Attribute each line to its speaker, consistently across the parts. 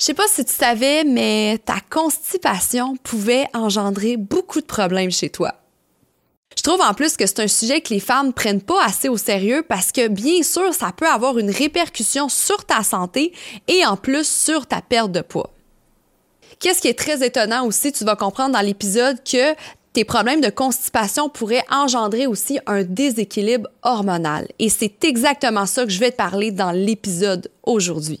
Speaker 1: Je sais pas si tu savais, mais ta constipation pouvait engendrer beaucoup de problèmes chez toi. Je trouve en plus que c'est un sujet que les femmes prennent pas assez au sérieux parce que bien sûr, ça peut avoir une répercussion sur ta santé et en plus sur ta perte de poids. Qu'est-ce qui est très étonnant aussi, tu vas comprendre dans l'épisode que tes problèmes de constipation pourraient engendrer aussi un déséquilibre hormonal. Et c'est exactement ça que je vais te parler dans l'épisode aujourd'hui.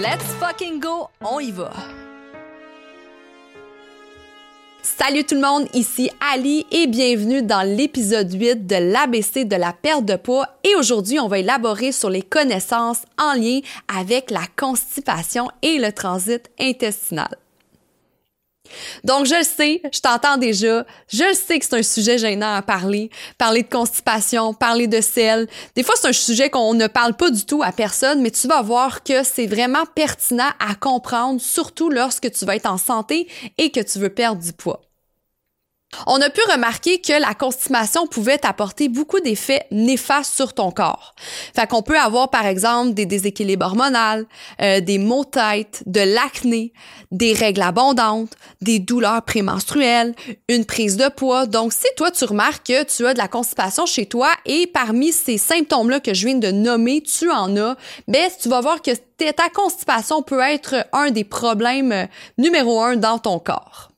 Speaker 1: Let's fucking go, on y va! Salut tout le monde, ici Ali et bienvenue dans l'épisode 8 de l'ABC de la perte de poids et aujourd'hui on va élaborer sur les connaissances en lien avec la constipation et le transit intestinal. Donc, je le sais, je t'entends déjà, je le sais que c'est un sujet gênant à parler, parler de constipation, parler de sel. Des fois, c'est un sujet qu'on ne parle pas du tout à personne, mais tu vas voir que c'est vraiment pertinent à comprendre, surtout lorsque tu vas être en santé et que tu veux perdre du poids. On a pu remarquer que la constipation pouvait apporter beaucoup d'effets néfastes sur ton corps. Fait qu'on peut avoir par exemple des déséquilibres hormonaux, euh, des maux de tête, de l'acné, des règles abondantes, des douleurs prémenstruelles, une prise de poids. Donc si toi tu remarques que tu as de la constipation chez toi et parmi ces symptômes-là que je viens de nommer, tu en as, ben tu vas voir que ta constipation peut être un des problèmes euh, numéro un dans ton corps.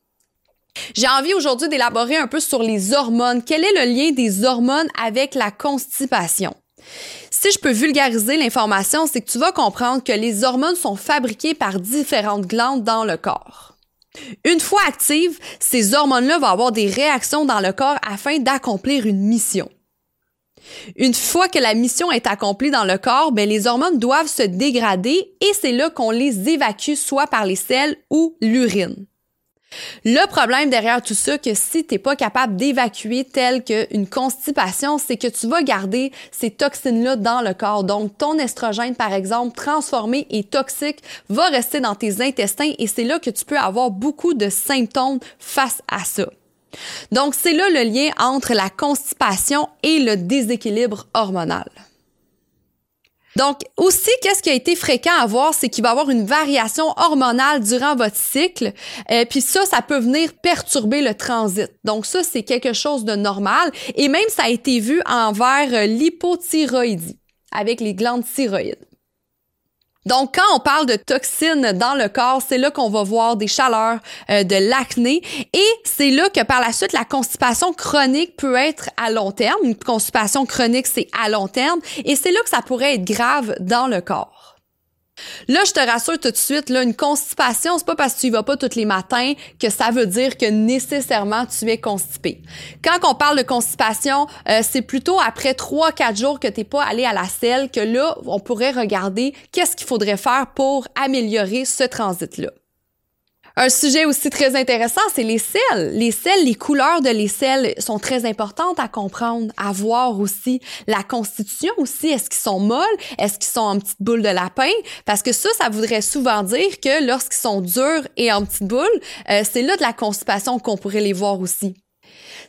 Speaker 1: J'ai envie aujourd'hui d'élaborer un peu sur les hormones. Quel est le lien des hormones avec la constipation? Si je peux vulgariser l'information, c'est que tu vas comprendre que les hormones sont fabriquées par différentes glandes dans le corps. Une fois actives, ces hormones-là vont avoir des réactions dans le corps afin d'accomplir une mission. Une fois que la mission est accomplie dans le corps, ben, les hormones doivent se dégrader et c'est là qu'on les évacue soit par les selles ou l'urine. Le problème derrière tout ça, que si tu n'es pas capable d'évacuer tel qu'une constipation, c'est que tu vas garder ces toxines-là dans le corps. Donc, ton estrogène, par exemple, transformé et toxique, va rester dans tes intestins et c'est là que tu peux avoir beaucoup de symptômes face à ça. Donc, c'est là le lien entre la constipation et le déséquilibre hormonal. Donc, aussi, qu'est-ce qui a été fréquent à voir, c'est qu'il va y avoir une variation hormonale durant votre cycle. Euh, puis ça, ça peut venir perturber le transit. Donc ça, c'est quelque chose de normal. Et même, ça a été vu envers euh, l'hypothyroïdie, avec les glandes thyroïdes. Donc, quand on parle de toxines dans le corps, c'est là qu'on va voir des chaleurs, euh, de l'acné, et c'est là que par la suite, la constipation chronique peut être à long terme. Une constipation chronique, c'est à long terme, et c'est là que ça pourrait être grave dans le corps. Là, je te rassure tout de suite, là, une constipation, c'est pas parce que tu y vas pas tous les matins que ça veut dire que nécessairement tu es constipé. Quand on parle de constipation, euh, c'est plutôt après 3-4 jours que t'es pas allé à la selle que là, on pourrait regarder qu'est-ce qu'il faudrait faire pour améliorer ce transit-là. Un sujet aussi très intéressant, c'est les selles. Les selles, les couleurs de les selles sont très importantes à comprendre, à voir aussi. La constitution aussi, est-ce qu'ils sont molles? Est-ce qu'ils sont en petite boule de lapin? Parce que ça, ça voudrait souvent dire que lorsqu'ils sont durs et en petite boule, euh, c'est là de la constipation qu'on pourrait les voir aussi.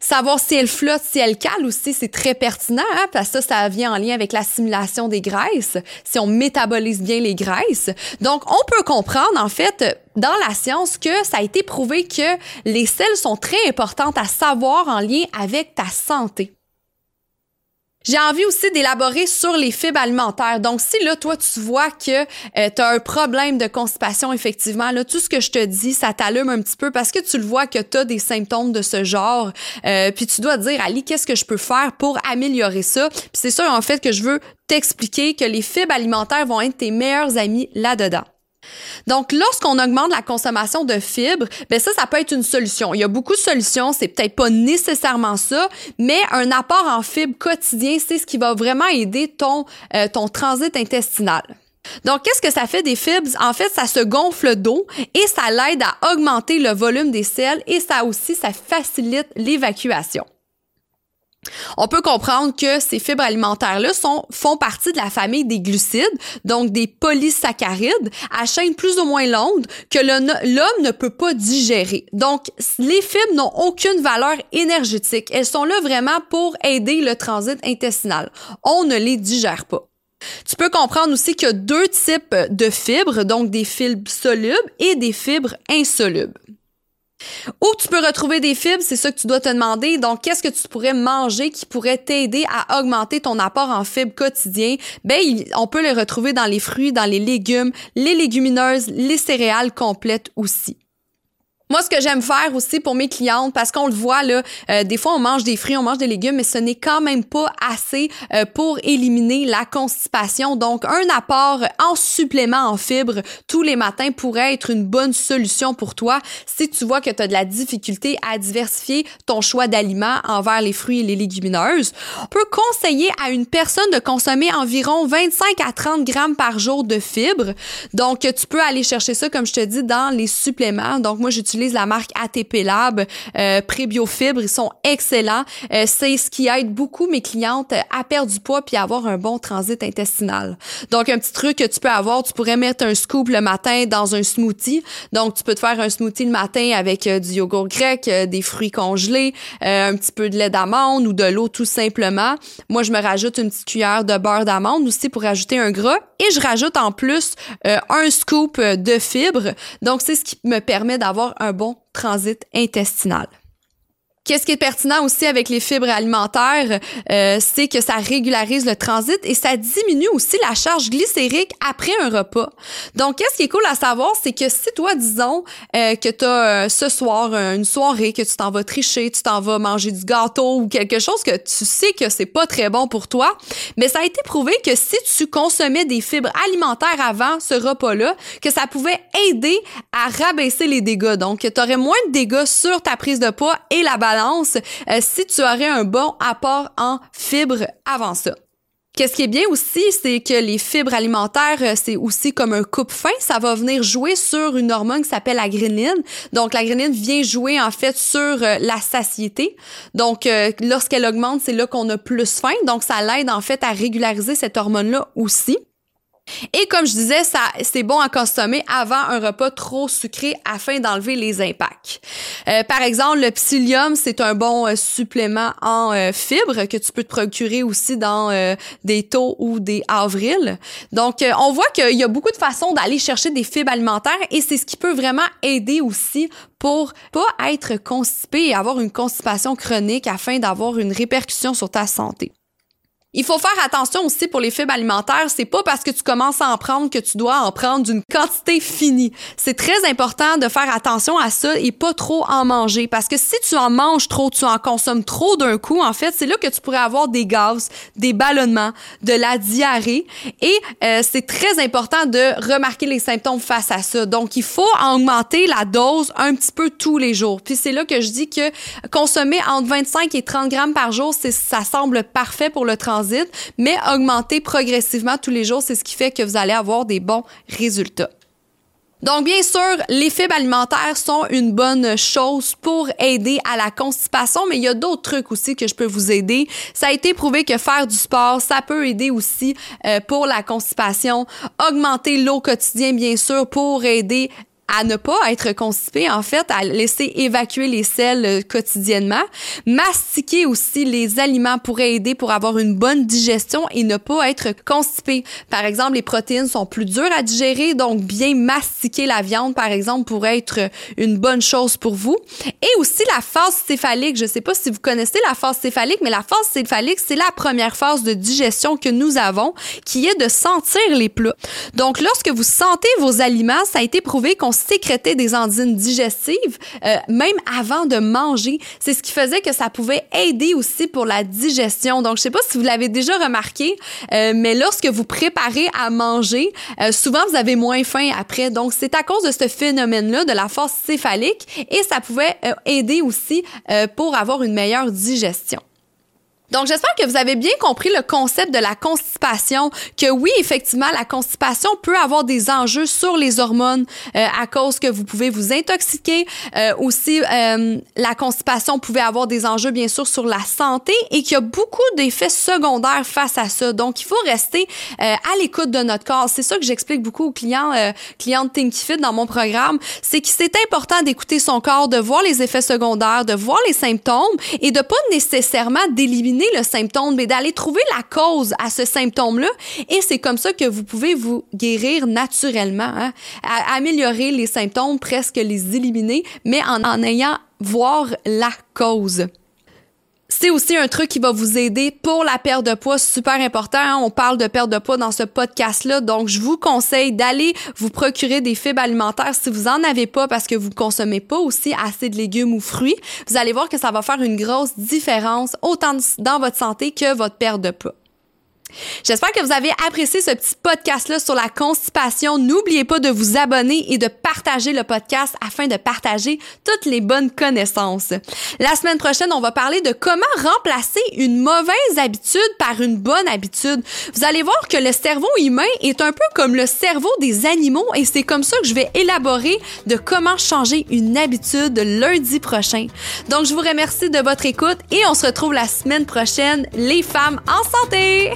Speaker 1: Savoir si elle flotte, si elle cale aussi, c'est très pertinent, hein, parce que ça, ça vient en lien avec l'assimilation des graisses, si on métabolise bien les graisses. Donc, on peut comprendre, en fait, dans la science, que ça a été prouvé que les selles sont très importantes à savoir en lien avec ta santé. J'ai envie aussi d'élaborer sur les fibres alimentaires. Donc, si là, toi, tu vois que euh, tu as un problème de constipation, effectivement, là, tout ce que je te dis, ça t'allume un petit peu parce que tu le vois que tu as des symptômes de ce genre. Euh, puis tu dois dire, Ali, qu'est-ce que je peux faire pour améliorer ça? Puis c'est sûr, en fait, que je veux t'expliquer que les fibres alimentaires vont être tes meilleurs amis là-dedans. Donc, lorsqu'on augmente la consommation de fibres, ben ça, ça peut être une solution. Il y a beaucoup de solutions, c'est peut-être pas nécessairement ça, mais un apport en fibres quotidien, c'est ce qui va vraiment aider ton, euh, ton transit intestinal. Donc, qu'est-ce que ça fait des fibres? En fait, ça se gonfle d'eau et ça l'aide à augmenter le volume des selles et ça aussi, ça facilite l'évacuation. On peut comprendre que ces fibres alimentaires-là font partie de la famille des glucides, donc des polysaccharides, à chaîne plus ou moins longue que l'homme ne peut pas digérer. Donc, les fibres n'ont aucune valeur énergétique. Elles sont là vraiment pour aider le transit intestinal. On ne les digère pas. Tu peux comprendre aussi qu'il y a deux types de fibres, donc des fibres solubles et des fibres insolubles. Où tu peux retrouver des fibres, c'est ça que tu dois te demander. Donc, qu'est-ce que tu pourrais manger qui pourrait t'aider à augmenter ton apport en fibres quotidien? Ben, on peut les retrouver dans les fruits, dans les légumes, les légumineuses, les céréales complètes aussi. Moi, ce que j'aime faire aussi pour mes clientes, parce qu'on le voit là, euh, des fois on mange des fruits, on mange des légumes, mais ce n'est quand même pas assez euh, pour éliminer la constipation. Donc, un apport en supplément en fibres tous les matins pourrait être une bonne solution pour toi si tu vois que tu as de la difficulté à diversifier ton choix d'aliments envers les fruits et les légumineuses. On peut conseiller à une personne de consommer environ 25 à 30 grammes par jour de fibres. Donc, tu peux aller chercher ça, comme je te dis, dans les suppléments. Donc, moi, j'utilise la marque ATP Lab, euh, ils sont excellents. Euh, c'est ce qui aide beaucoup mes clientes à perdre du poids puis à avoir un bon transit intestinal. Donc un petit truc que tu peux avoir, tu pourrais mettre un scoop le matin dans un smoothie. Donc tu peux te faire un smoothie le matin avec euh, du yogourt grec, des fruits congelés, un petit peu de lait d'amande ou de l'eau tout simplement. Moi je me rajoute une petite cuillère de beurre d'amande aussi pour ajouter un gras et je rajoute en plus un scoop de fibres. Donc c'est ce qui me permet d'avoir un bon transit intestinal. Qu'est-ce qui est pertinent aussi avec les fibres alimentaires, euh, c'est que ça régularise le transit et ça diminue aussi la charge glycérique après un repas. Donc, qu'est-ce qui est cool à savoir, c'est que si toi, disons, euh, que tu as euh, ce soir une soirée, que tu t'en vas tricher, tu t'en vas manger du gâteau ou quelque chose que tu sais que c'est pas très bon pour toi, mais ça a été prouvé que si tu consommais des fibres alimentaires avant ce repas-là, que ça pouvait aider à rabaisser les dégâts. Donc, tu aurais moins de dégâts sur ta prise de poids et la balance euh, si tu aurais un bon apport en fibres avant ça. Qu'est-ce qui est bien aussi, c'est que les fibres alimentaires, euh, c'est aussi comme un coupe-fin. Ça va venir jouer sur une hormone qui s'appelle la grénine. Donc, la grénine vient jouer en fait sur euh, la satiété. Donc, lorsqu'elle augmente, c'est là qu'on a plus faim. Donc, ça l'aide en fait à régulariser cette hormone-là aussi. Et comme je disais, ça, c'est bon à consommer avant un repas trop sucré afin d'enlever les impacts. Euh, par exemple, le psyllium, c'est un bon euh, supplément en euh, fibres que tu peux te procurer aussi dans des taux ou des avrils. Donc, on voit qu'il y a beaucoup de façons d'aller chercher des fibres alimentaires et c'est ce qui peut vraiment aider aussi pour pas être constipé et avoir une constipation chronique afin d'avoir une répercussion sur ta santé. Il faut faire attention aussi pour les fibres alimentaires. C'est pas parce que tu commences à en prendre que tu dois en prendre d'une quantité finie. C'est très important de faire attention à ça et pas trop en manger parce que si tu en manges trop, tu en consommes trop d'un coup, en fait, c'est là que tu pourrais avoir des gaz, des ballonnements, de la diarrhée et euh, c'est très important de remarquer les symptômes face à ça. Donc, il faut augmenter la dose un petit peu tous les jours. Puis c'est là que je dis que consommer entre 25 et 30 grammes par jour, ça semble parfait pour le transit mais augmenter progressivement tous les jours, c'est ce qui fait que vous allez avoir des bons résultats. Donc, bien sûr, les fibres alimentaires sont une bonne chose pour aider à la constipation, mais il y a d'autres trucs aussi que je peux vous aider. Ça a été prouvé que faire du sport, ça peut aider aussi euh, pour la constipation. Augmenter l'eau quotidien, bien sûr, pour aider à ne pas être constipé, en fait, à laisser évacuer les selles euh, quotidiennement. Mastiquer aussi les aliments pourrait aider pour avoir une bonne digestion et ne pas être constipé. Par exemple, les protéines sont plus dures à digérer, donc bien mastiquer la viande, par exemple, pourrait être une bonne chose pour vous. Et aussi la phase céphalique. Je sais pas si vous connaissez la phase céphalique, mais la phase céphalique, c'est la première phase de digestion que nous avons, qui est de sentir les plats. Donc, lorsque vous sentez vos aliments, ça a été prouvé qu'on sécréter des enzymes digestives, euh, même avant de manger. C'est ce qui faisait que ça pouvait aider aussi pour la digestion. Donc, je sais pas si vous l'avez déjà remarqué, euh, mais lorsque vous préparez à manger, euh, souvent vous avez moins faim après. Donc, c'est à cause de ce phénomène-là, de la force céphalique, et ça pouvait aider aussi pour avoir une meilleure digestion. Donc, j'espère que vous avez bien compris le concept de la constipation, que oui, effectivement, la constipation peut avoir des enjeux sur les hormones euh, à cause que vous pouvez vous intoxiquer. Euh, aussi, euh, la constipation pouvait avoir des enjeux, bien sûr, sur la santé et qu'il y a beaucoup d'effets secondaires face à ça. Donc, il faut rester à l'écoute de notre corps. C'est ça que j'explique beaucoup aux clients, clients de Fit dans mon programme. C'est que c'est important d'écouter son corps, de voir les effets secondaires, de voir les symptômes et de pas nécessairement d'éliminer le symptôme, mais d'aller trouver la cause à ce symptôme-là. Et c'est comme ça que vous pouvez vous guérir naturellement, hein. améliorer les symptômes, presque les éliminer, mais en, en ayant voir la cause. C'est aussi un truc qui va vous aider pour la perte de poids, super important. Hein. On parle de perte de poids dans ce podcast-là, donc je vous conseille d'aller vous procurer des fibres alimentaires si vous en avez pas parce que vous consommez pas aussi assez de légumes ou fruits. Vous allez voir que ça va faire une grosse différence autant dans votre santé que votre perte de poids. J'espère que vous avez apprécié ce petit podcast-là sur la constipation. N'oubliez pas de vous abonner et de partager le podcast afin de partager toutes les bonnes connaissances. La semaine prochaine, on va parler de comment remplacer une mauvaise habitude par une bonne habitude. Vous allez voir que le cerveau humain est un peu comme le cerveau des animaux et c'est comme ça que je vais élaborer de comment changer une habitude lundi prochain. Donc, je vous remercie de votre écoute et on se retrouve la semaine prochaine, les femmes en santé!